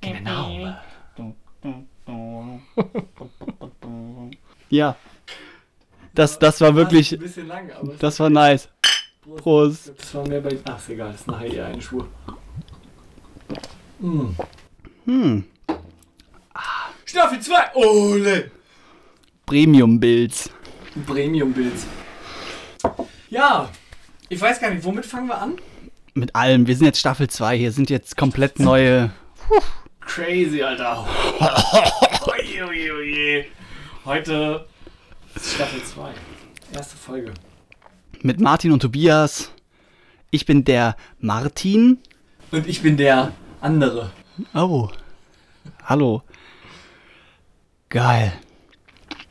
Genau. Ja. Das, das war wirklich, Ein bisschen lang, aber das war nice. Prost. Das war mehr bei. Ach, ist egal, das ist nachher eher eine Spur. Mm. Hm. Staffel 2! Ole! Premium-Builds. Premium-Bild. Ja, ich weiß gar nicht, womit fangen wir an? Mit allem. Wir sind jetzt Staffel 2. Hier sind jetzt komplett neue. Crazy, Alter. Oje, oje, oje. Heute ist Staffel 2. Erste Folge. Mit Martin und Tobias. Ich bin der Martin. Und ich bin der andere. Oh. Hallo. Geil.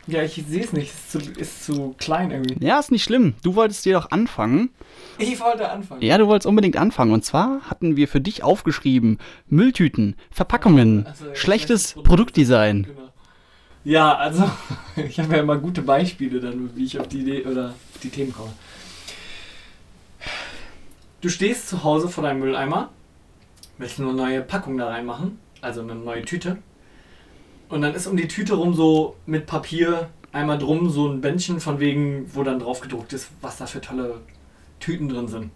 Ja, ich sehe es nicht. Ist zu, ist zu klein irgendwie. Ja, ist nicht schlimm. Du wolltest dir doch anfangen. Ich wollte anfangen. Ja, du wolltest unbedingt anfangen. Und zwar hatten wir für dich aufgeschrieben: Mülltüten, Verpackungen, Also, ja, schlechtes schlechtes Produktdesign. Genau. Ja, also ich habe ja immer gute Beispiele dann, wie ich auf die Idee oder auf die Themen komme. Du stehst zu Hause vor deinem Mülleimer, willst eine neue Packung da reinmachen, also eine neue Tüte. Und dann ist um die Tüte rum so mit Papier einmal drum so ein Bändchen von wegen, wo dann drauf gedruckt ist, was da für tolle Tüten drin sind.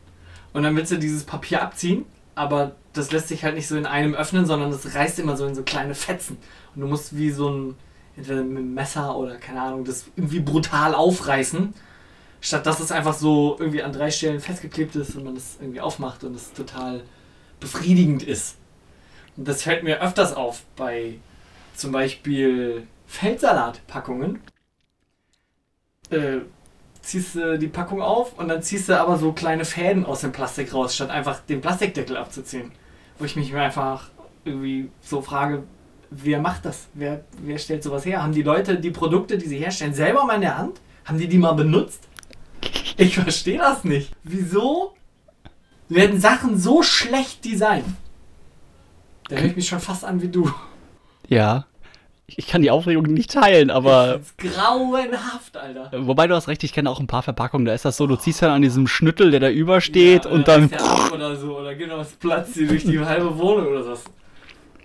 Und dann willst du dieses Papier abziehen, aber das lässt sich halt nicht so in einem öffnen, sondern das reißt immer so in so kleine Fetzen. Und du musst wie so ein, entweder mit einem Messer oder keine Ahnung, das irgendwie brutal aufreißen, statt dass es einfach so irgendwie an drei Stellen festgeklebt ist und man das irgendwie aufmacht und es total befriedigend ist. Und das fällt mir öfters auf bei zum Beispiel Feldsalatpackungen. Äh, ziehst du die Packung auf und dann ziehst du aber so kleine Fäden aus dem Plastik raus, statt einfach den Plastikdeckel abzuziehen. Wo ich mich einfach irgendwie so frage, wer macht das? Wer, wer stellt sowas her? Haben die Leute die Produkte, die sie herstellen, selber mal in der Hand? Haben die die mal benutzt? Ich verstehe das nicht. Wieso werden Sachen so schlecht designt? Da höre ich mich schon fast an wie du. Ja. Ich kann die Aufregung nicht teilen, aber. Das ist grauenhaft, Alter. Wobei du hast recht, ich kenne auch ein paar Verpackungen. Da ist das so, du ziehst dann an diesem Schnüttel, der da übersteht Ja, und oder dann. oder so. Oder genau, es platzt dir durch die halbe Wohnung oder was.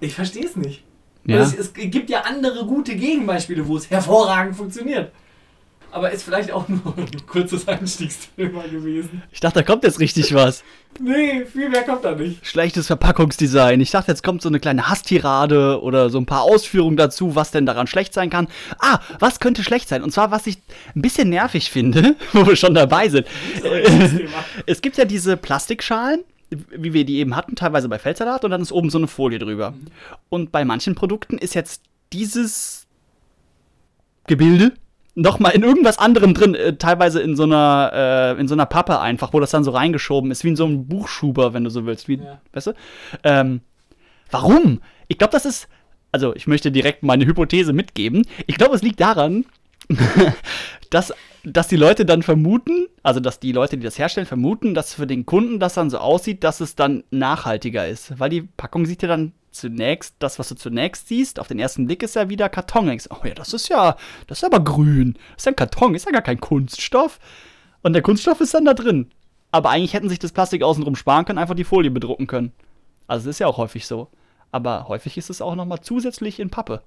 Ich verstehe es nicht. Ja. Es, es gibt ja andere gute Gegenbeispiele, wo es hervorragend funktioniert. Aber ist vielleicht auch nur ein kurzes Einstiegsthema gewesen. Ich dachte, da kommt jetzt richtig was. Nee, viel mehr kommt da nicht. Schlechtes Verpackungsdesign. Ich dachte, jetzt kommt so eine kleine Hasstirade oder so ein paar Ausführungen dazu, was denn daran schlecht sein kann. Ah, was könnte schlecht sein? Und zwar, was ich ein bisschen nervig finde, wo wir schon dabei sind. Es gibt ja diese Plastikschalen, wie wir die eben hatten, teilweise bei Feldsalat, und dann ist oben so eine Folie drüber. Und bei manchen Produkten ist jetzt dieses Gebilde nochmal in irgendwas anderem drin, äh, teilweise in so einer äh, in so einer Pappe einfach, wo das dann so reingeschoben ist, wie in so einem Buchschuber, wenn du so willst, wie, Ja. weißt du? Ähm, warum? Ich glaube, das ist, also ich möchte direkt meine Hypothese mitgeben. Ich glaube, es liegt daran, dass, dass die Leute dann vermuten, also dass die Leute, die das herstellen, vermuten, dass für den Kunden das dann so aussieht, dass es dann nachhaltiger ist. Weil die Packung sieht ja dann zunächst, das, was du zunächst siehst, auf den ersten Blick ist ja wieder Karton. Denkst, oh ja, das ist ja, das ist aber grün. Das ist ja ein Karton, ist ja gar kein Kunststoff. Und der Kunststoff ist dann da drin. Aber eigentlich hätten sich das Plastik außenrum sparen können, einfach die Folie bedrucken können. Also es ist ja auch häufig so. Aber häufig ist es auch nochmal zusätzlich in Pappe.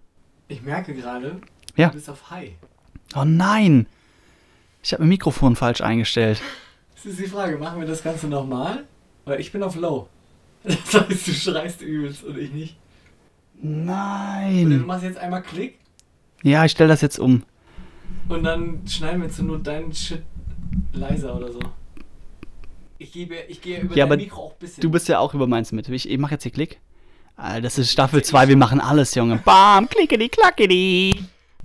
Ich merke gerade, Ja. du bist auf High. Oh nein! Ich habe mein Mikrofon falsch eingestellt. Das ist die Frage, machen wir das Ganze nochmal? Weil ich bin auf Low. Das heißt, du schreist übelst und ich nicht. Oder du Nein! machst jetzt einmal Klick Ja, ich stelle das jetzt um. und dann schneiden wir jetzt nur deinen Shit leiser oder so. Ich gebe, ich gehe über Ja, dein Mikro auch ein bisschen. Du bist ja auch über meins mit. Ich, ich mache jetzt hier Klick. Das ist Staffel 2, wir machen alles, Junge. Bam, klickedi, klackedi.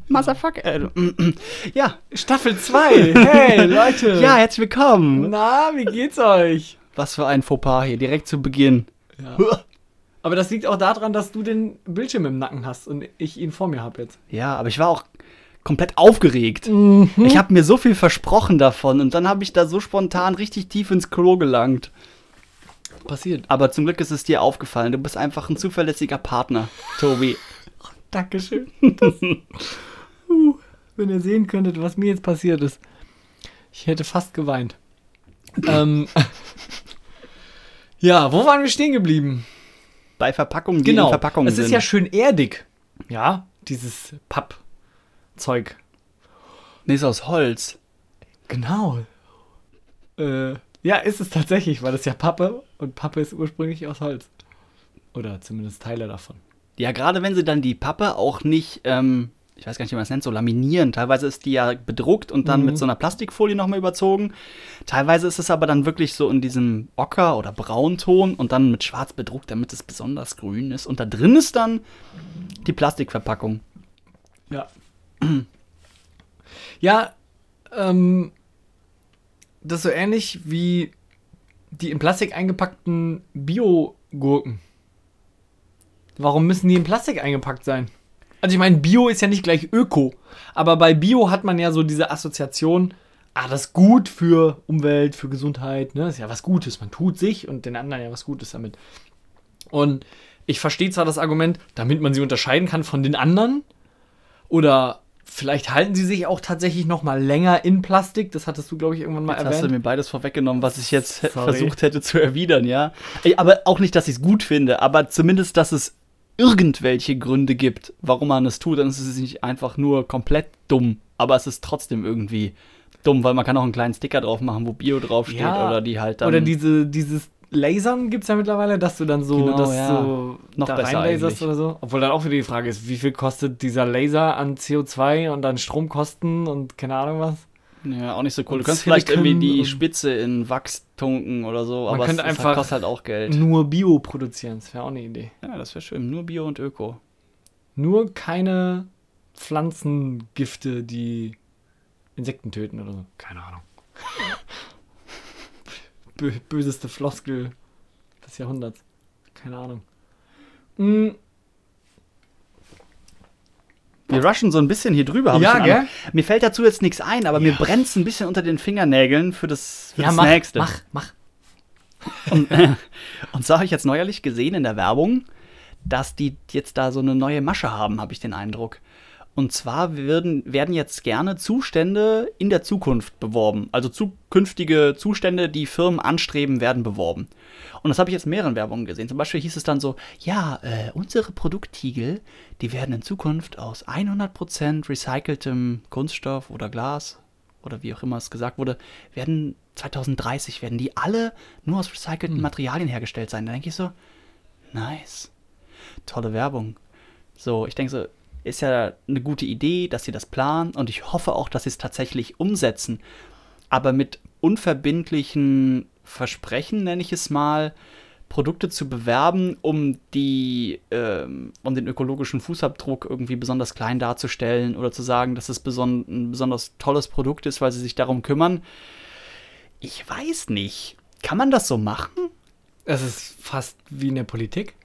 Motherfucker. Äh, mm, mm. ja, Staffel 2. Hey, Leute. ja, herzlich willkommen. Na, wie geht's euch? Was für ein Fauxpas hier, direkt zu Beginn. Ja. Aber das liegt auch daran, dass du den Bildschirm im Nacken hast und ich ihn vor mir habe jetzt. Ja, aber ich war auch komplett aufgeregt. Mhm. Ich habe mir so viel versprochen davon und dann habe ich da so spontan richtig tief ins Klo gelangt. Passiert. Aber zum Glück ist es dir aufgefallen. Du bist einfach ein zuverlässiger Partner, Tobi. Dankeschön. Das, uh, wenn ihr sehen könntet, was mir jetzt passiert ist. Ich hätte fast geweint. ähm, Ja, wo waren wir stehen geblieben? Bei Verpackungen, die Genau. in Verpackungen es sind. ist ja schön erdig. Ja, dieses Pappzeug. nee, ist aus Holz. Genau. Äh, ja, ist es tatsächlich, weil das ja Pappe und Pappe ist ursprünglich aus Holz. Oder zumindest Teile davon. Ja, gerade wenn sie dann die Pappe auch nicht, ähm, ich weiß gar nicht, wie man es nennt, so laminieren. Teilweise ist die ja bedruckt und dann Mhm. mit so einer Plastikfolie nochmal überzogen. Teilweise ist es aber dann wirklich so in diesem Ocker- oder Braunton und dann mit schwarz bedruckt, damit es besonders grün ist. Und da drin ist dann die Plastikverpackung. Ja. ja, ähm, das ist so ähnlich wie die in Plastik eingepackten Bio-Gurken. Warum müssen die in Plastik eingepackt sein? Also ich meine, Bio ist ja nicht gleich Öko, aber bei Bio hat man ja so diese Assoziation, ah, das ist gut für Umwelt, für Gesundheit, ne? Das ist ja was Gutes, man tut sich und den anderen ja was Gutes damit. Und ich verstehe zwar das Argument, damit man sie unterscheiden kann von den anderen, oder vielleicht halten sie sich auch tatsächlich noch mal länger in Plastik. Das hattest du, glaube ich, irgendwann mal Jetzt hast du erwähnt. mir beides vorweggenommen, was ich jetzt Sorry. versucht hätte zu erwidern, ja. Aber auch nicht, dass ich es gut finde, aber zumindest, dass es irgendwelche Gründe gibt, warum man es tut. Dann ist es nicht einfach nur komplett dumm, aber es ist trotzdem irgendwie dumm, weil man kann auch einen kleinen Sticker drauf machen, wo Bio draufsteht Ja, oder die halt dann. Oder diese, dieses Lasern gibt es ja mittlerweile, dass du dann so, Genau, das ja. so Noch da besser reinlaserst oder so. Obwohl dann auch wieder die Frage ist, wie viel kostet dieser Laser an CO2 und an Stromkosten und keine Ahnung was? Ja, auch nicht so cool. Und Du kannst vielleicht irgendwie die Spitze in Wachs tunken oder so, aber es, es einfach kostet halt auch Geld. Nur Bio produzieren, das wäre auch eine Idee. Ja, das wäre schön. Nur Bio und Öko. Nur keine Pflanzengifte, die Insekten töten oder so. Keine Ahnung. Bö böseste Floskel des Jahrhunderts. Keine Ahnung. Mm, Wir rushen so ein bisschen hier drüber. hab Ja, gell? Mir fällt dazu jetzt nichts ein, aber mir Ja. brennt es ein bisschen unter den Fingernägeln für das, für ja, das mach, nächste. mach, mach. Und, und so habe ich jetzt neuerlich gesehen in der Werbung, dass die jetzt da so eine neue Masche haben, habe ich den Eindruck. Und zwar werden, werden jetzt gerne Zustände in der Zukunft beworben. Also zukünftige Zustände, die Firmen anstreben, werden beworben. Und das habe ich jetzt in mehreren Werbungen gesehen. Zum Beispiel hieß es dann so, ja, äh, unsere Produkttiegel, die werden in Zukunft aus 100% recyceltem Kunststoff oder Glas oder wie auch immer es gesagt wurde, werden 2030 werden die alle nur aus recycelten Materialien hergestellt sein. Da denke ich so, nice. Tolle Werbung. So, ich denke so, ist ja eine gute Idee, dass sie das planen und ich hoffe auch, dass sie es tatsächlich umsetzen. Aber mit unverbindlichen Versprechen, nenne ich es mal, Produkte zu bewerben, um die, ähm, um den ökologischen Fußabdruck irgendwie besonders klein darzustellen oder zu sagen, dass es beson ein besonders tolles Produkt ist, weil sie sich darum kümmern. Ich weiß nicht. Kann man das so machen? Es ist fast wie in der Politik.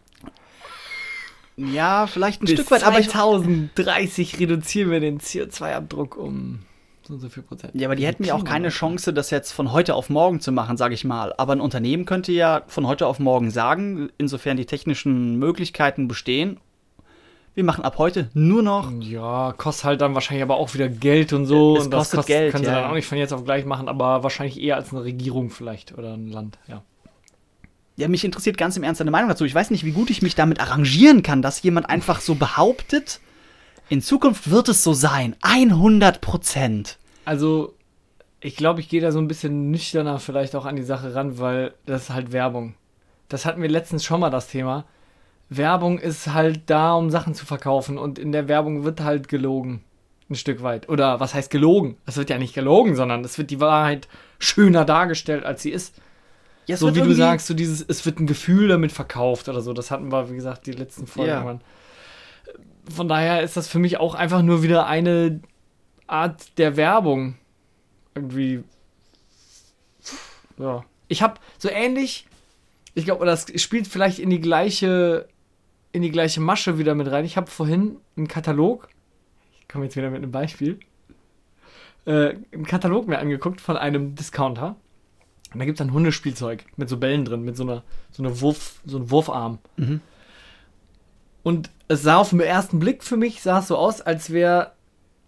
Ja, vielleicht ein Bis Stück weit, aber ich, 2030 reduzieren wir den CO2-Abdruck um so und so viel Prozent. Ja, aber die hätten ja auch keine. Chance, das jetzt von heute auf morgen zu machen, sage ich mal. Aber ein Unternehmen könnte ja von heute auf morgen sagen, insofern die technischen Möglichkeiten bestehen, wir machen ab heute nur noch. Ja, kostet halt dann wahrscheinlich aber auch wieder Geld und so. Es und das kostet kostet, Geld, können sie ja. dann auch nicht von jetzt auf gleich machen, aber wahrscheinlich eher als eine Regierung vielleicht oder ein Land, ja. Ja, mich interessiert ganz im Ernst deine Meinung dazu. Ich weiß nicht, wie gut ich mich damit arrangieren kann, dass jemand einfach so behauptet, in Zukunft wird es so sein. 100 Prozent. Also, ich glaube, ich gehe da so ein bisschen nüchterner vielleicht auch an die Sache ran, weil das ist halt Werbung. Das hatten wir letztens schon mal das Thema. Werbung ist halt da, um Sachen zu verkaufen und in der Werbung wird halt gelogen. Ein Stück weit. Oder was heißt gelogen? Es wird ja nicht gelogen, sondern es wird die Wahrheit schöner dargestellt, als sie ist. Ja, so wie du sagst, so dieses, es wird ein Gefühl damit verkauft oder so. Das hatten wir, wie gesagt, die letzten Folgen. Ja. Von daher ist das für mich auch einfach nur wieder eine Art der Werbung. Irgendwie. Ja. Ich habe so ähnlich, ich glaube, das spielt vielleicht in die gleiche, in die gleiche Masche wieder mit rein. Ich habe vorhin einen Katalog, ich komme jetzt wieder mit einem Beispiel, äh, einen Katalog mir angeguckt von einem Discounter. Und da gibt es ein Hundespielzeug mit so Bällen drin, mit so einer, so einer Wurf, so einem Wurfarm. Mhm. Und es sah auf den ersten Blick für mich, sah es so aus, als wäre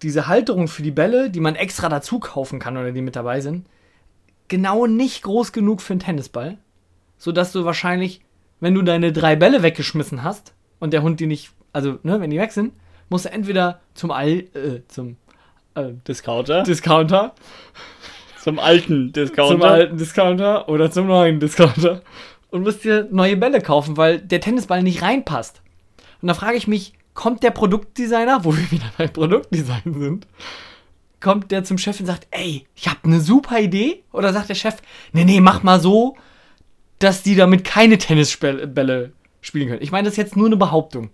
diese Halterung für die Bälle, die man extra dazu kaufen kann oder die mit dabei sind, genau nicht groß genug für einen Tennisball. sodass du wahrscheinlich, wenn du deine drei Bälle weggeschmissen hast und der Hund die nicht, also ne, wenn die weg sind, musst du entweder zum All, äh, zum äh, Discounter. Discounter, Zum alten Discounter. zum alten Discounter oder zum neuen Discounter und musst dir neue Bälle kaufen, weil der Tennisball nicht reinpasst. Und da frage ich mich, kommt der Produktdesigner, wo wir wieder bei Produktdesign sind, kommt der zum Chef und sagt, ey, ich habe eine super Idee? Oder sagt der Chef, nee, nee, mach mal so, dass die damit keine Tennisbälle spielen können. Ich meine, das ist jetzt nur eine Behauptung.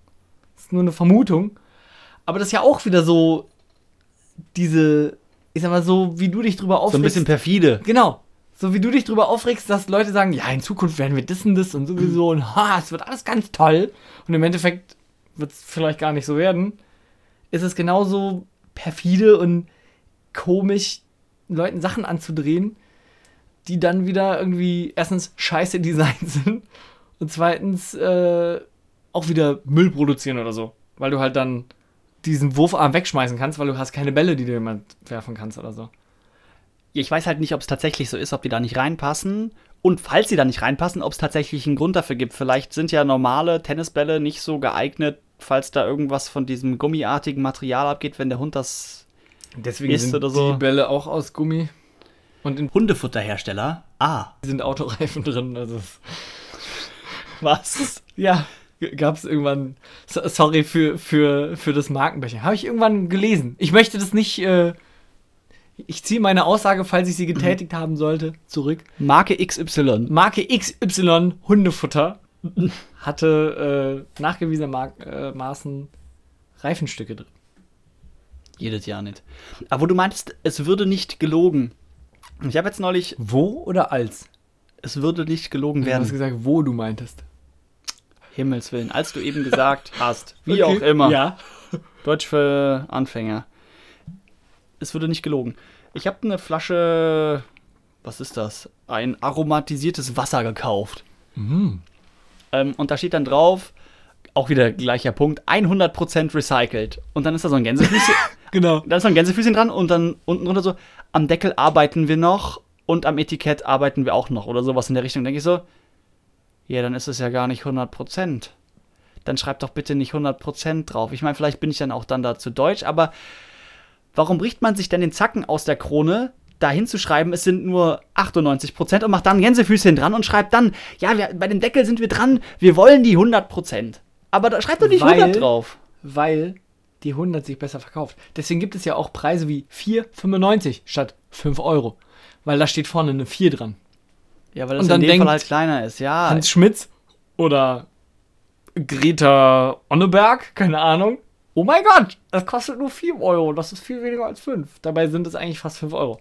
Das ist nur eine Vermutung. Aber das ist ja auch wieder so diese, ich sag mal so, wie du dich drüber aufregst. so ein bisschen perfide. Genau. So wie du dich drüber aufregst, dass Leute sagen, ja, in Zukunft werden wir das und das und sowieso und ha, es wird alles ganz toll. Und im Endeffekt wird es vielleicht gar nicht so werden. Ist es genauso perfide und komisch, Leuten Sachen anzudrehen, die dann wieder irgendwie erstens scheiße designt sind und zweitens äh, auch wieder Müll produzieren oder so. Weil du halt dann diesen Wurfarm wegschmeißen kannst, weil du hast keine Bälle, die du jemand werfen kannst oder so. Ich weiß halt nicht, ob es tatsächlich so ist, ob die da nicht reinpassen. Und falls sie da nicht reinpassen, ob es tatsächlich einen Grund dafür gibt. Vielleicht sind ja normale Tennisbälle nicht so geeignet, falls da irgendwas von diesem gummiartigen Material abgeht, wenn der Hund das Deswegen Ist sind oder so. die Bälle auch aus Gummi und in Hundefutterhersteller. Ah, sind Autoreifen drin. Also was? ja, gab es irgendwann. so- Sorry für, für, für das Markenbecher. Habe ich irgendwann gelesen. Ich möchte das nicht. Äh, ich ziehe meine Aussage, falls ich sie getätigt haben sollte, zurück. Marke XY. Marke XY Hundefutter hatte äh, nachgewiesenermaßen Reifenstücke drin. Jedes Jahr nicht. Aber wo du meintest, es würde nicht gelogen. Ich habe jetzt neulich, Wo oder als? es würde nicht gelogen Du hast werden. gesagt, wo du meintest. Himmels Willen. Als du eben gesagt hast, wie auch immer. Ja. Deutsch für Anfänger. Es würde nicht gelogen. Ich habe eine Flasche, was ist das? Ein aromatisiertes Wasser gekauft. Mhm. Ähm, und da steht dann drauf, auch wieder gleicher Punkt, 100% recycelt. Und dann ist da so ein Gänsefüßchen, Genau. da ist so ein Gänsefüßchen dran und dann unten drunter so, am Deckel arbeiten wir noch und am Etikett arbeiten wir auch noch oder sowas in der Richtung. Denke ich so, ja, dann ist es ja gar nicht 100%. Dann schreibt doch bitte nicht 100% drauf. Ich meine, vielleicht bin ich dann auch dann dazu deutsch, aber warum bricht man sich denn den Zacken aus der Krone, da hinzuschreiben, es sind nur 98% und macht dann Gänsefüßchen dran und schreibt dann, ja, wir, bei dem Deckel sind wir dran, wir wollen die 100%. Aber da schreibt doch nicht Weil- 100 drauf. weil die 100 sich besser verkauft. Deswegen gibt es ja auch Preise wie 4,95 statt 5 Euro. Weil da steht vorne eine 4 dran. Ja, weil Und das dann in dem denkt Fall halt kleiner ist, ja. Hans Schmitz oder Greta Onneberg, keine Ahnung. Oh mein Gott, das kostet nur 4 Euro. Das ist viel weniger als 5. Dabei sind es eigentlich fast 5 Euro.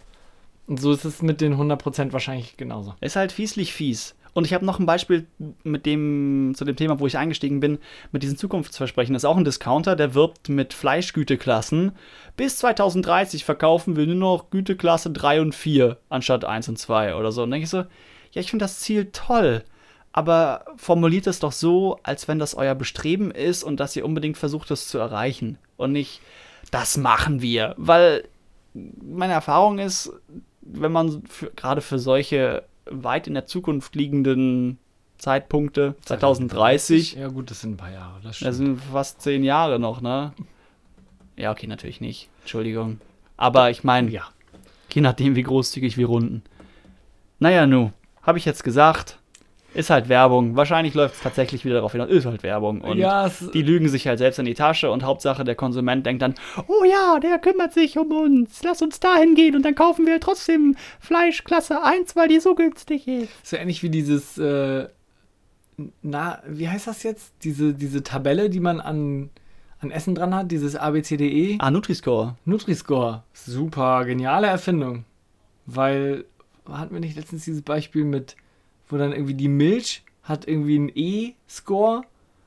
Und so ist es mit den 100% wahrscheinlich genauso. Ist halt fieslich fies. Und ich habe noch ein Beispiel mit dem, zu dem Thema, wo ich eingestiegen bin, mit diesen Zukunftsversprechen. Das ist auch ein Discounter, der wirbt mit Fleischgüteklassen. Bis 2030 verkaufen wir nur noch Güteklasse 3 und 4 anstatt 1 und 2 oder so. Und denke ich so, ja, ich finde das Ziel toll. Aber formuliert es doch so, als wenn das euer Bestreben ist und dass ihr unbedingt versucht, das zu erreichen. Und nicht, das machen wir. Weil meine Erfahrung ist, wenn man gerade für solche weit in der Zukunft liegenden Zeitpunkte, 2030, Ja, gut, das sind ein paar Jahre. Das das sind fast zehn Jahre noch, ne? Ja, okay, natürlich nicht. Entschuldigung. Aber ich meine, Ja. je nachdem, wie großzügig wir runden. Naja, nu, habe ich jetzt gesagt, ist halt Werbung. Wahrscheinlich läuft es tatsächlich wieder darauf hinaus, ist halt Werbung. Und ja, die lügen sich halt selbst in die Tasche und Hauptsache der Konsument denkt dann, oh ja, der kümmert sich um uns, lass uns dahin gehen und dann kaufen wir trotzdem Fleisch Klasse 1, weil die so günstig ist. so ähnlich wie dieses, äh, na, wie heißt das jetzt? Diese, diese Tabelle, die man an, an Essen dran hat, dieses ABCDE. Ah, Nutri-Score. Nutri-Score. Super, geniale Erfindung. Weil, hatten wir nicht letztens dieses Beispiel mit, wo dann irgendwie die Milch hat irgendwie einen E-Score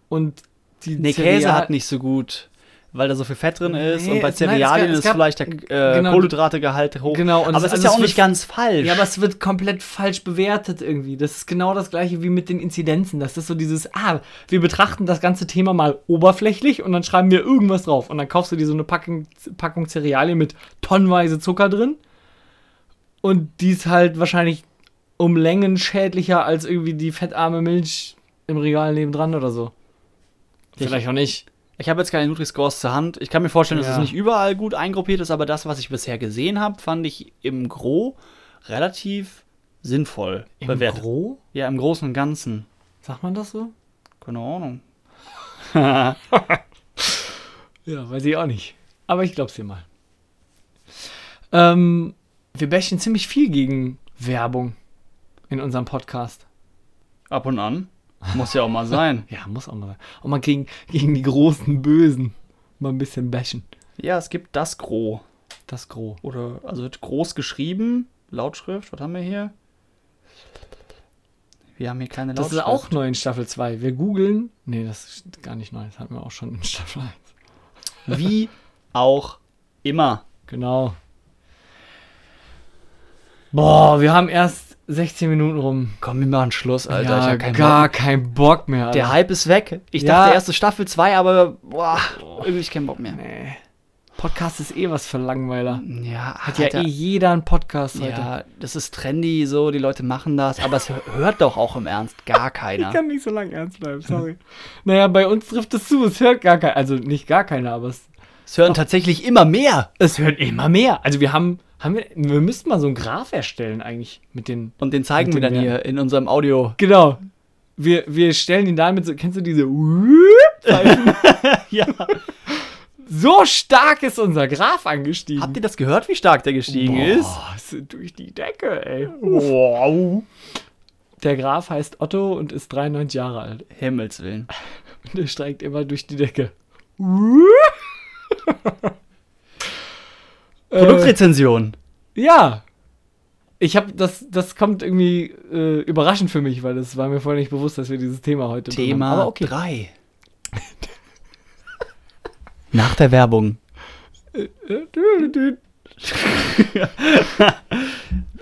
und die Nee, Käse hat nicht so gut, weil da so viel Fett drin ist Nee, und bei Cerealien ist vielleicht der äh, genau. Kohlenhydrategehalt hoch. Genau, aber es- es ist also ja auch nicht ganz falsch. Ja, aber es wird komplett falsch bewertet irgendwie. Das ist genau das gleiche wie mit den Inzidenzen. Das ist so dieses, ah, wir betrachten das ganze Thema mal oberflächlich und dann schreiben wir irgendwas drauf. Und dann kaufst du dir so eine Packung, Packung Cerealien mit tonnenweise Zucker drin. Und die ist halt wahrscheinlich um Längen schädlicher als irgendwie die fettarme Milch im Regal nebendran oder so. Vielleicht auch nicht. Ich habe jetzt keine Nutri-Scores zur Hand. Ich kann mir vorstellen, dass Ja. es nicht überall gut eingruppiert ist, aber das, was ich bisher gesehen habe, fand ich im Gro relativ sinnvoll Im bewertet. Gro? Ja, im Großen und Ganzen. Sagt man das so? Keine Ahnung. Ja, weiß ich auch nicht. Aber ich glaub's dir mal. Ähm, wir bashen ziemlich viel gegen Werbung in unserem Podcast. Ab und an. Muss ja auch mal sein. Ja, muss auch mal sein. Auch mal gegen, gegen die großen Bösen mal ein bisschen bashen. Ja, es gibt das Gro. Das Gro. Oder, also wird groß geschrieben. Lautschrift, was haben wir hier? Wir haben hier keine Das ist Lautschrift. auch neu in Staffel 2. Wir googeln. Nee, das ist gar nicht neu. Das hatten wir auch schon in Staffel 1. Wie auch immer. Genau. Boah, wir haben erst 16 Minuten rum. Komm, wir machen Schluss, Alter. ja, ich hab keinen gar Bock. kein Bock mehr. Der Alter. Hype ist weg. Ich Ja. dachte erste Staffel 2, aber boah, irgendwie hab ich keinen Bock mehr. Nee. Podcast ist eh was für Langweiler. Ja, Hat ja Alter. eh jeder einen Podcast heute. Ja, das ist trendy, so, die Leute machen das, aber es hört doch auch im Ernst gar keiner. Ich kann nicht so lange ernst bleiben, sorry. naja, bei uns trifft es zu. Es hört gar keiner. Also nicht gar keiner, aber es, Es hören tatsächlich immer mehr. es hört immer mehr. Also wir haben, haben wir, wir müssten mal so einen Graph erstellen eigentlich mit den. Und den zeigen wir dann den hier in unserem Audio. Genau. Wir, wir stellen ihn damit so, kennst du diese? Ja. So stark ist unser Graph angestiegen. Habt ihr das gehört, wie stark der gestiegen ist? Boah, ist durch die Decke, ey. Wow. Der Graf heißt Otto und ist 93 Jahre alt. Himmels Willen. Und er steigt immer durch die Decke. äh, Produktrezension. ja. Ich habe das, das kommt irgendwie äh, überraschend für mich, weil das war mir vorher nicht bewusst, dass wir dieses Thema heute drin haben. Thema Aber okay. 3. Nach der Werbung.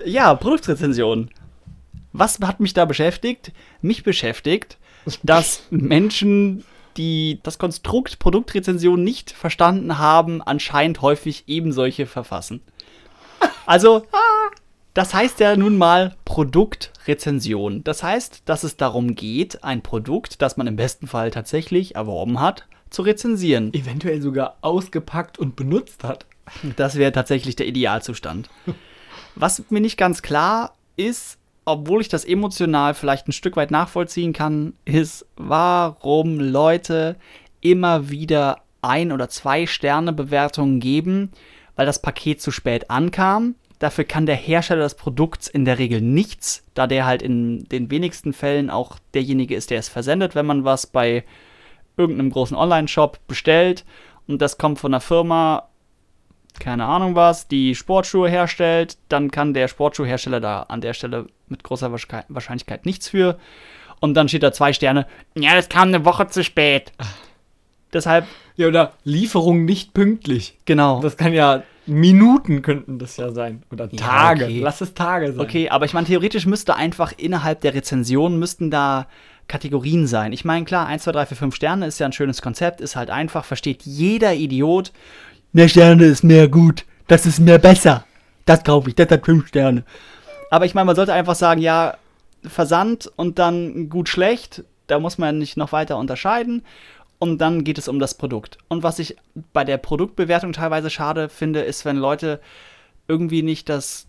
Ja, Produktrezension. Was hat mich da beschäftigt? Mich beschäftigt, dass Menschen, die das Konstrukt Produktrezension nicht verstanden haben, anscheinend häufig eben solche verfassen. Also, das heißt ja nun mal Produktrezension. Das heißt, dass es darum geht, ein Produkt, das man im besten Fall tatsächlich erworben hat, zu rezensieren. Eventuell sogar ausgepackt und benutzt hat. Das wäre tatsächlich der Idealzustand. Was mir nicht ganz klar ist, obwohl ich das emotional vielleicht ein Stück weit nachvollziehen kann, ist, warum Leute immer wieder ein- oder zwei Sterne Bewertungen geben, weil das Paket zu spät ankam. Dafür kann der Hersteller des Produkts in der Regel nichts, da der halt in den wenigsten Fällen auch derjenige ist, der es versendet, wenn man was bei irgendeinem großen Online-Shop bestellt und das kommt von einer Firma, keine Ahnung was, die Sportschuhe herstellt, dann kann der Sportschuhhersteller da an der Stelle mit großer Wahrscheinlich- Wahrscheinlichkeit nichts für. Und dann steht da zwei Sterne. Ja, das kam eine Woche zu spät. Deshalb, Ja, oder Lieferung nicht pünktlich. genau. Das kann ja Minuten könnten das ja sein. Oder Ja, Tage. okay. Lass es Tage sein. Okay, aber ich meine, theoretisch müsste einfach innerhalb der Rezension müssten da Kategorien sein. Ich meine, klar, 1, 2, 3, 4, 5 Sterne ist ja ein schönes Konzept, ist halt einfach, versteht jeder Idiot. Mehr Sterne ist mehr gut, das ist mehr besser. Das kaufe ich, das hat 5 Sterne. Aber ich meine, man sollte einfach sagen, ja, Versand und dann gut schlecht, da muss man nicht noch weiter unterscheiden. Und dann geht es um das Produkt. Und was ich bei der Produktbewertung teilweise schade finde, ist, wenn Leute irgendwie nicht das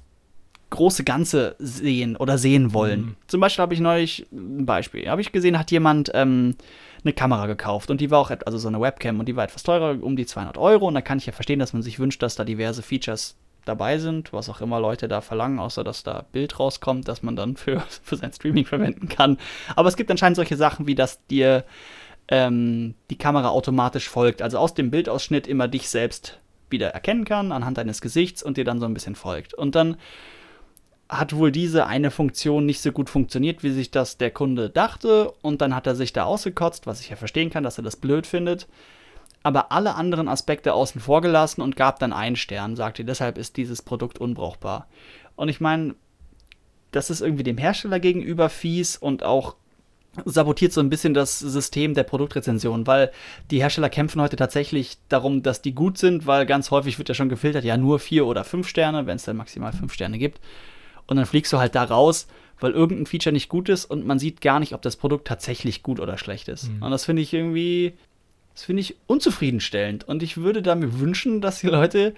große Ganze sehen oder sehen wollen. Zum Beispiel habe ich neulich ein Beispiel. Habe ich gesehen, hat jemand ähm, eine Kamera gekauft und die war auch, also so eine Webcam und die war etwas teurer, um die 200 Euro. Und da kann ich ja verstehen, dass man sich wünscht, dass da diverse Features dabei sind, was auch immer Leute da verlangen, außer dass da Bild rauskommt, das man dann für, für sein Streaming verwenden kann. Aber es gibt anscheinend solche Sachen, wie dass dir ähm, die Kamera automatisch folgt, also aus dem Bildausschnitt immer dich selbst wieder erkennen kann, anhand deines Gesichts und dir dann so ein bisschen folgt. Und dann hat wohl diese eine Funktion nicht so gut funktioniert, wie sich das der Kunde dachte. Und dann hat er sich da ausgekotzt, was ich ja verstehen kann, dass er das blöd findet. Aber alle anderen Aspekte außen vor gelassen und gab dann einen Stern, sagte, deshalb ist dieses Produkt unbrauchbar. Und ich meine, das ist irgendwie dem Hersteller gegenüber fies und auch sabotiert so ein bisschen das System der Produktrezension, weil die Hersteller kämpfen heute tatsächlich darum, dass die gut sind, weil ganz häufig wird ja schon gefiltert, ja nur vier oder fünf Sterne, wenn es dann maximal fünf Sterne gibt. und dann fliegst du halt da raus, weil irgendein Feature nicht gut ist und man sieht gar nicht, ob das Produkt tatsächlich gut oder schlecht ist. Und das finde ich irgendwie, das finde ich unzufriedenstellend. Und ich würde da mir wünschen, dass die Leute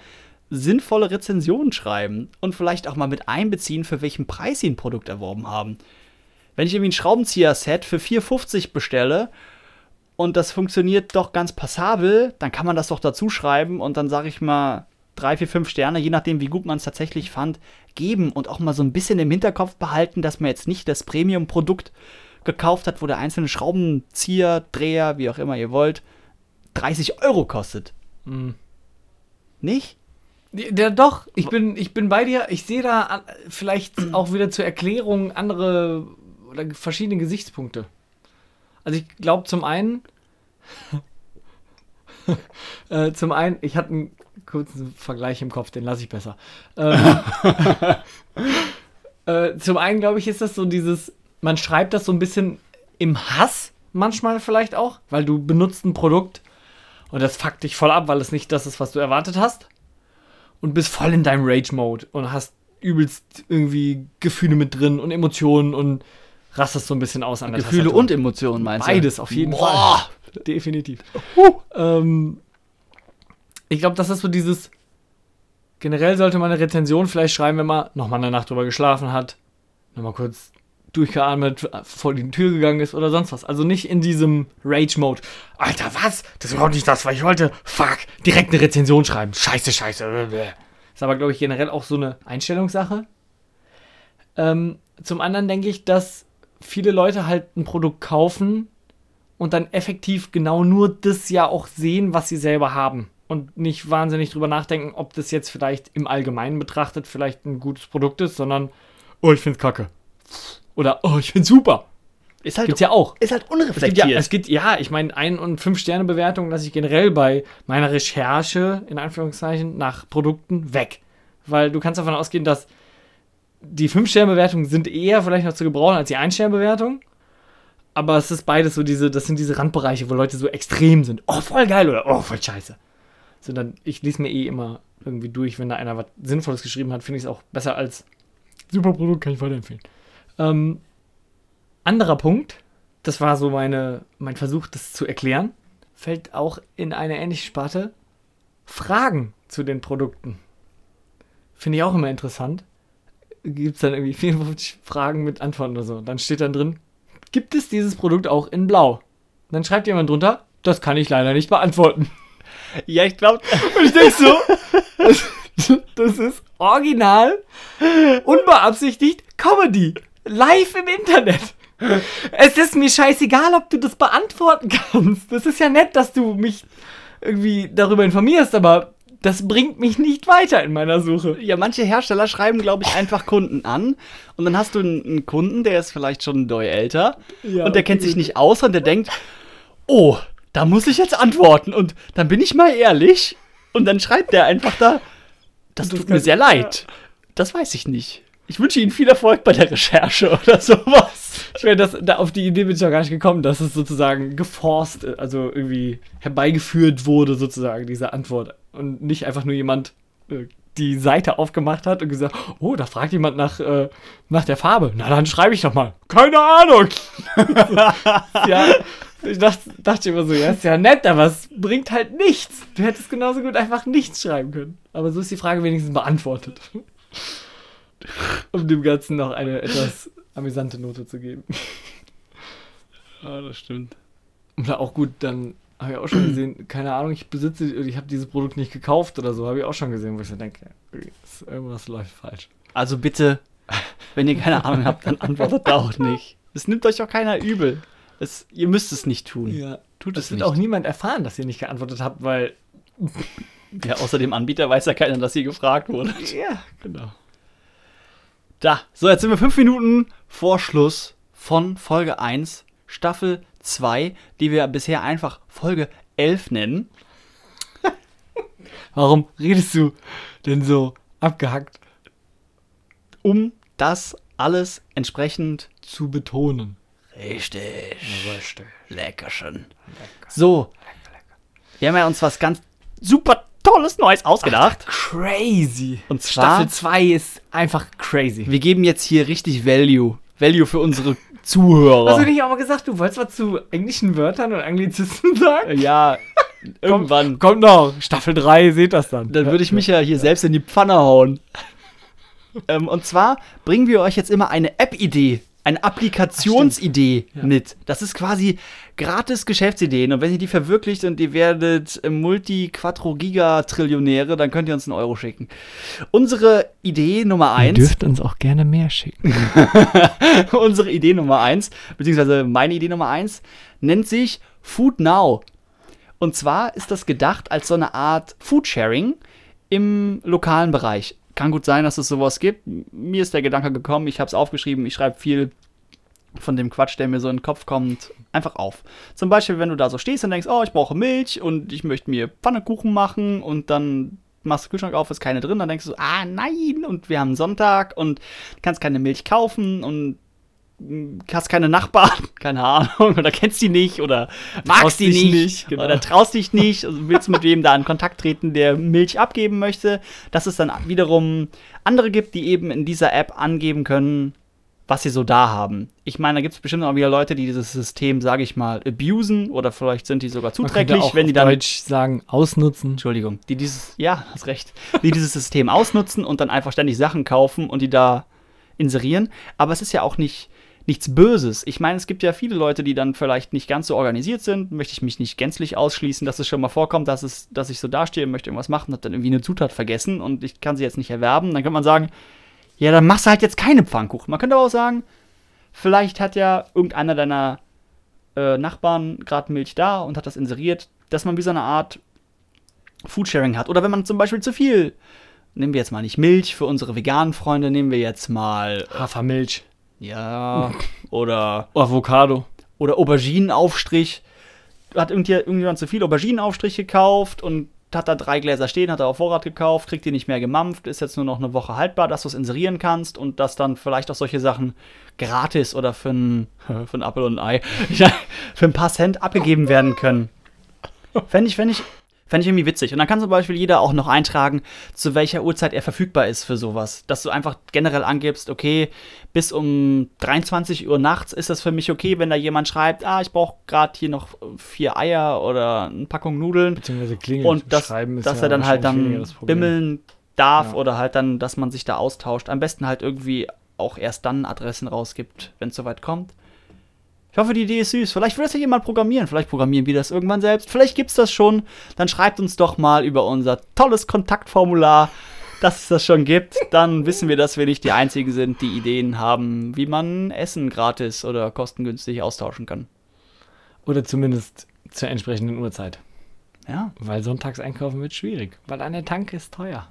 sinnvolle Rezensionen schreiben und vielleicht auch mal mit einbeziehen, für welchen Preis sie ein Produkt erworben haben. Wenn ich irgendwie ein Schraubenzieher-Set für 4,50 bestelle und das funktioniert doch ganz passabel, dann kann man das doch dazu schreiben und dann sage ich mal drei, vier, fünf Sterne, je nachdem, wie gut man es tatsächlich fand, geben und auch mal so ein bisschen im Hinterkopf behalten, dass man jetzt nicht das Premium-Produkt gekauft hat, wo der einzelne Schraubenzieher, Dreher, wie auch immer ihr wollt, 30 Euro kostet. Mhm. Nicht? Ja, doch, ich bin, ich bin bei dir. Ich sehe da an- vielleicht auch wieder zur Erklärung andere oder verschiedene Gesichtspunkte. Also ich glaube zum einen, äh, zum einen, ich hatte einen kurzen Vergleich im Kopf, den lasse ich besser. Ähm, äh, zum einen glaube ich, ist das so dieses, man schreibt das so ein bisschen im Hass manchmal vielleicht auch, weil du benutzt ein Produkt und das fuckt dich voll ab, weil es nicht das ist, was du erwartet hast und bist voll in deinem Rage-Mode und hast übelst irgendwie Gefühle mit drin und Emotionen und rastest so ein bisschen aus an der Gefühle Tastatur. und Emotionen meinst du? Beides auf jeden Boah. Fall. Definitiv. Ähm, ich glaube, das ist so dieses. Generell sollte man eine Rezension vielleicht schreiben, wenn man nochmal eine Nacht drüber geschlafen hat, nochmal kurz durchgeatmet, vor die Tür gegangen ist oder sonst was. Also nicht in diesem Rage-Mode. Alter, was? Das ist überhaupt nicht das, was ich wollte. Fuck. Direkt eine Rezension schreiben. Scheiße, scheiße. Ist aber, glaube ich, generell auch so eine Einstellungssache. Ähm, zum anderen denke ich, dass viele Leute halt ein Produkt kaufen und dann effektiv genau nur das ja auch sehen, was sie selber haben. Und nicht wahnsinnig drüber nachdenken, ob das jetzt vielleicht im Allgemeinen betrachtet vielleicht ein gutes Produkt ist, sondern, oh, ich find's kacke. Oder, oh, ich find's super. Ist halt, Gibt's ja auch. ist halt Es gibt unreflektiert. ja, es gibt, ja, ich meine, Ein- und Fünf-Sterne-Bewertungen lasse ich generell bei meiner Recherche, in Anführungszeichen, nach Produkten weg. Weil du kannst davon ausgehen, dass die Fünf-Sterne-Bewertungen sind eher vielleicht noch zu gebrauchen als die Ein-Sterne-Bewertung. Aber es ist beides so diese, das sind diese Randbereiche, wo Leute so extrem sind. Oh, voll geil oder oh, voll scheiße. So, dann, ich lese mir eh immer irgendwie durch, wenn da einer was Sinnvolles geschrieben hat, finde ich es auch besser als super Produkt, kann ich weiterempfehlen. Ähm, anderer Punkt, das war so meine, mein Versuch, das zu erklären, fällt auch in eine ähnliche Sparte. Fragen zu den Produkten. Finde ich auch immer interessant. Gibt es dann irgendwie 54 Fragen mit Antworten oder so. Dann steht dann drin, gibt es dieses Produkt auch in Blau? Dann schreibt jemand drunter, das kann ich leider nicht beantworten. ja, ich glaube, Und ich denke so, das, das ist original, unbeabsichtigt Comedy. Live im Internet. Es ist mir scheißegal, ob du das beantworten kannst. Das ist ja nett, dass du mich irgendwie darüber informierst, aber das bringt mich nicht weiter in meiner Suche. ja, manche Hersteller schreiben, glaube ich, einfach Kunden an. Und dann hast du einen, Kunden, der ist vielleicht schon ein Doi älter. Ja, und der kennt okay. sich nicht aus und der denkt, oh, da muss ich jetzt antworten. Und dann bin ich mal ehrlich. Und dann schreibt der einfach da, das, Das tut mir sehr leid. Das weiß ich nicht. Ich wünsche Ihnen viel Erfolg bei der Recherche oder sowas. Ich meine, das, da auf die Idee bin ich noch gar nicht gekommen, dass es sozusagen geforst, also irgendwie herbeigeführt wurde, sozusagen, diese Antwort. Und nicht einfach nur jemand äh, die Seite aufgemacht hat und gesagt, oh, da fragt jemand nach, äh, nach der Farbe. Na, dann schreibe ich doch mal. Keine Ahnung. ja, ich dachte, dachte immer so, ja, ist ja nett, aber es bringt halt nichts. Du hättest genauso gut einfach nichts schreiben können. Aber so ist die Frage wenigstens beantwortet. um dem Ganzen noch eine etwas amüsante Note zu geben. Ja, das stimmt. Oder auch gut, dann habe ich auch schon gesehen, keine Ahnung, ich besitze, ich habe dieses Produkt nicht gekauft oder so, habe ich auch schon gesehen, wo ich so denke, irgendwas läuft falsch. Also bitte, wenn ihr keine Ahnung habt, dann antwortet da auch nicht. Es nimmt euch auch keiner übel. Es, ihr müsst es nicht tun. Ja, Tut das es wird nicht. auch niemand erfahren, dass ihr nicht geantwortet habt, weil. Ja, außer dem Anbieter weiß ja keiner, dass ihr gefragt wurde. Ja, genau. Da, so jetzt sind wir fünf Minuten vor Schluss von Folge 1, Staffel 2, die wir bisher einfach Folge 11 nennen. Warum redest du denn so abgehackt um das alles entsprechend zu betonen? richtig, Richtig. leckerchen. So, wir haben ja uns was ganz super Tolles Neues ausgedacht. Crazy. Und zwar- Staffel 2 ist einfach crazy. Wir geben jetzt hier richtig Value. Value für unsere Zuhörer. Hast du nicht auch mal gesagt, du wolltest was zu englischen Wörtern und Anglizisten sagen? ja, irgendwann. Kommt noch. Staffel 3, seht das dann. Dann würde ich mich ja hier selbst in die Pfanne hauen. ähm, und zwar bringen wir euch jetzt immer eine App-Idee, eine Applikationsidee Ja. mit. Das ist quasi gratis Geschäftsideen. Und wenn ihr die verwirklicht und ihr werdet Multi-Quattro-Giga-Trillionäre, dann könnt ihr uns einen Euro schicken. Unsere Idee Nummer Ihr eins. dürft uns auch gerne mehr schicken. unsere Idee Nummer eins, beziehungsweise meine Idee Nummer eins, nennt sich Food Now. Und zwar ist das gedacht als so eine Art Foodsharing im lokalen Bereich. Kann gut sein, dass es sowas gibt. Mir ist der Gedanke gekommen, ich habe es aufgeschrieben, ich schreibe viel von dem Quatsch, der mir so in den Kopf kommt, einfach auf. Zum Beispiel, wenn du da so stehst und denkst, oh, ich brauche Milch und ich möchte mir Pfannekuchen machen und dann machst du den Kühlschrank auf, ist keine drin, dann denkst du, ah nein, und wir haben Sonntag und kannst keine Milch kaufen und hast keine Nachbarn, keine Ahnung, oder kennst die nicht oder magst die nicht, nicht, genau. oder traust dich nicht, also willst mit wem da in Kontakt treten, der Milch abgeben möchte, dass es dann wiederum andere gibt, die eben in dieser App angeben können, was sie so da haben. Ich meine, da gibt es bestimmt auch wieder Leute, die dieses System, sage ich mal, abusen oder vielleicht sind die sogar zuträglich, auch wenn die dann Deutsch sagen, ausnutzen. Entschuldigung, die dieses, ja, hast recht, die dieses System ausnutzen und dann einfach ständig Sachen kaufen und die da inserieren. Aber es ist ja auch nicht nichts Böses. Ich meine, es gibt ja viele Leute, die dann vielleicht nicht ganz so organisiert sind. Möchte ich mich nicht gänzlich ausschließen, dass es schon mal vorkommt, dass, es, dass ich so dastehe und möchte irgendwas machen, hat dann irgendwie eine Zutat vergessen und ich kann sie jetzt nicht erwerben. Dann könnte man sagen, ja, dann machst du halt jetzt keine Pfannkuchen. Man könnte aber auch sagen, vielleicht hat ja irgendeiner deiner äh, Nachbarn gerade Milch da und hat das inseriert, dass man wie so eine Art Foodsharing hat. Oder wenn man zum Beispiel zu viel, nehmen wir jetzt mal nicht Milch für unsere veganen Freunde, nehmen wir jetzt mal, Hafermilch. Ja, oder, Avocado. oder Auberginenaufstrich. Hat irgendj- irgendjemand zu viel Auberginenaufstrich gekauft und hat da drei Gläser stehen, hat er auf Vorrat gekauft, kriegt die nicht mehr gemampft, ist jetzt nur noch eine Woche haltbar, dass du es inserieren kannst und dass dann vielleicht auch solche Sachen gratis oder für ein, für ein Apfel und ein Ei, für ein paar Cent abgegeben werden können. Fände ich, fände ich, fände ich irgendwie witzig. Und dann kann zum Beispiel jeder auch noch eintragen, zu welcher Uhrzeit er verfügbar ist für sowas. Dass du einfach generell angibst, okay, bis um 23 Uhr nachts ist das für mich okay, wenn da jemand schreibt, ah, ich brauche gerade hier noch vier Eier oder eine Packung Nudeln. Beziehungsweise Klingel. Und dass, Schreiben ist dass ja er dann halt dann das bimmeln darf Ja. oder halt dann, dass man sich da austauscht. Am besten halt irgendwie auch erst dann Adressen rausgibt, wenn es soweit kommt. Ich hoffe, die Idee ist süß. Vielleicht will das ja jemand programmieren. Vielleicht programmieren wir das irgendwann selbst. Vielleicht gibt's das schon. Dann schreibt uns doch mal über unser tolles Kontaktformular, dass es das schon gibt. Dann wissen wir, dass wir nicht die Einzigen sind, die Ideen haben, wie man Essen gratis oder kostengünstig austauschen kann. Oder zumindest zur entsprechenden Uhrzeit. Ja. Weil sonntags einkaufen wird schwierig. Weil eine Tanke ist teuer.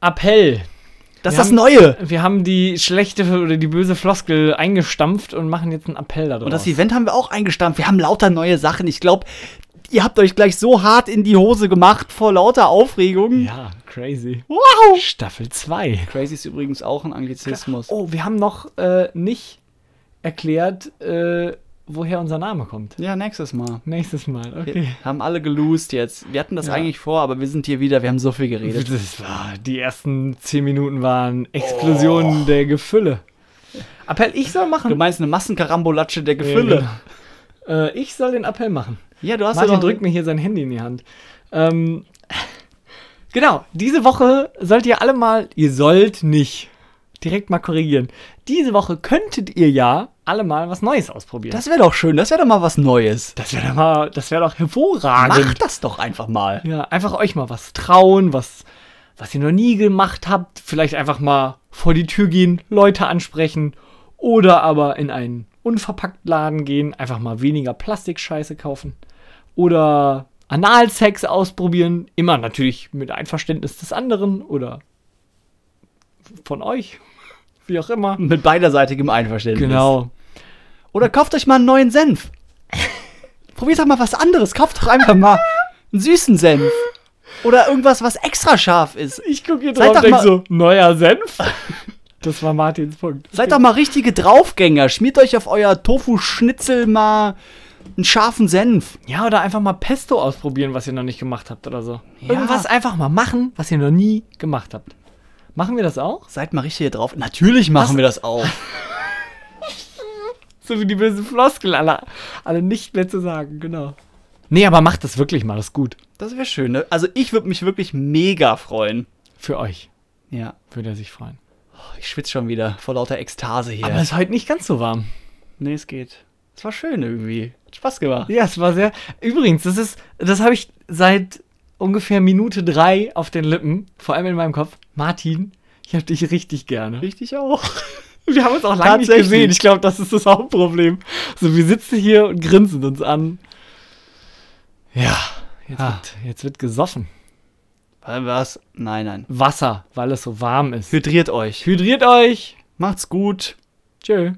Appell. Das ist das haben- Neue. Wir haben die schlechte oder die böse Floskel eingestampft und machen jetzt einen Appell daraus. Und das Event haben wir auch eingestampft. Wir haben lauter neue Sachen. Ich glaube, ihr habt euch gleich so hart in die Hose gemacht vor lauter Aufregung. Ja, crazy. Wow! Staffel 2. Crazy ist übrigens auch ein Anglizismus. Oh, wir haben noch äh, nicht erklärt, äh, woher unser Name kommt. Ja, nächstes Mal. Nächstes Mal, Wir okay. haben alle gelost jetzt. Wir hatten das Ja. eigentlich vor, aber wir sind hier wieder. Wir haben so viel geredet. Das war, die ersten 10 Minuten waren Explosionen der Gefülle. Appell, ich soll machen. Du meinst eine Massenkarambolatsche der Gefülle? Ja, äh, ich soll den Appell machen. Ja, du hast Martin ja drückt mir hier sein Handy in die Hand. Ähm, genau, diese Woche sollt ihr alle mal, ihr sollt nicht, direkt mal korrigieren. Diese Woche könntet ihr ja alle mal was Neues ausprobieren. Das wäre doch schön. Das wäre doch mal was Neues. das wäre doch mal, das wäre doch hervorragend. Macht das doch einfach mal. Ja, einfach euch mal was trauen, was, was ihr noch nie gemacht habt. Vielleicht einfach mal vor die Tür gehen, Leute ansprechen oder aber in einen unverpackt Laden gehen, einfach mal weniger Plastikscheiße kaufen oder Analsex ausprobieren, immer natürlich mit Einverständnis des anderen oder von euch, wie auch immer. Mit beiderseitigem Einverständnis. Genau. Oder kauft euch mal einen neuen Senf. Probiert doch mal was anderes. Kauft doch einfach mal einen süßen Senf. Oder irgendwas, was extra scharf ist. Ich gucke hier Seid drauf und denk mal- so, neuer Senf? Das war Martins Punkt. Seid doch mal richtige Draufgänger. Schmiert euch auf euer Tofu-Schnitzel mal einen scharfen Senf. Ja, oder einfach mal Pesto ausprobieren, was ihr noch nicht gemacht habt oder so. Ja. Irgendwas einfach mal machen, was ihr noch nie gemacht habt. Machen wir das auch? Seid mal richtig hier drauf. Natürlich machen Was? wir das auch. So wie die bösen Floskel, alle, alle nicht mehr zu sagen, genau. Nee, aber macht das wirklich mal, das ist gut. Das wäre schön. Ne? Also ich würde mich wirklich mega freuen. Für euch Ja. würde er sich freuen. Ich schwitze schon wieder vor lauter Ekstase hier. Aber es ist heute nicht ganz so warm. nee, es geht. Es war schön irgendwie. Hat Spaß gemacht. Ja, es war sehr. Übrigens, das ist, das habe ich seit ungefähr Minute drei auf den Lippen, vor allem in meinem Kopf. Martin, ich habe dich richtig gerne. Richtig auch. Wir haben uns auch lange nicht gesehen. Ich glaube, das ist das Hauptproblem. So, wir sitzen hier und grinsen uns an. Ja, jetzt, Ah. wird, jetzt wird gesoffen. Was? Nein, nein. Wasser, weil es so warm ist. Hydriert euch. Hydriert euch. Macht's gut. Tschö.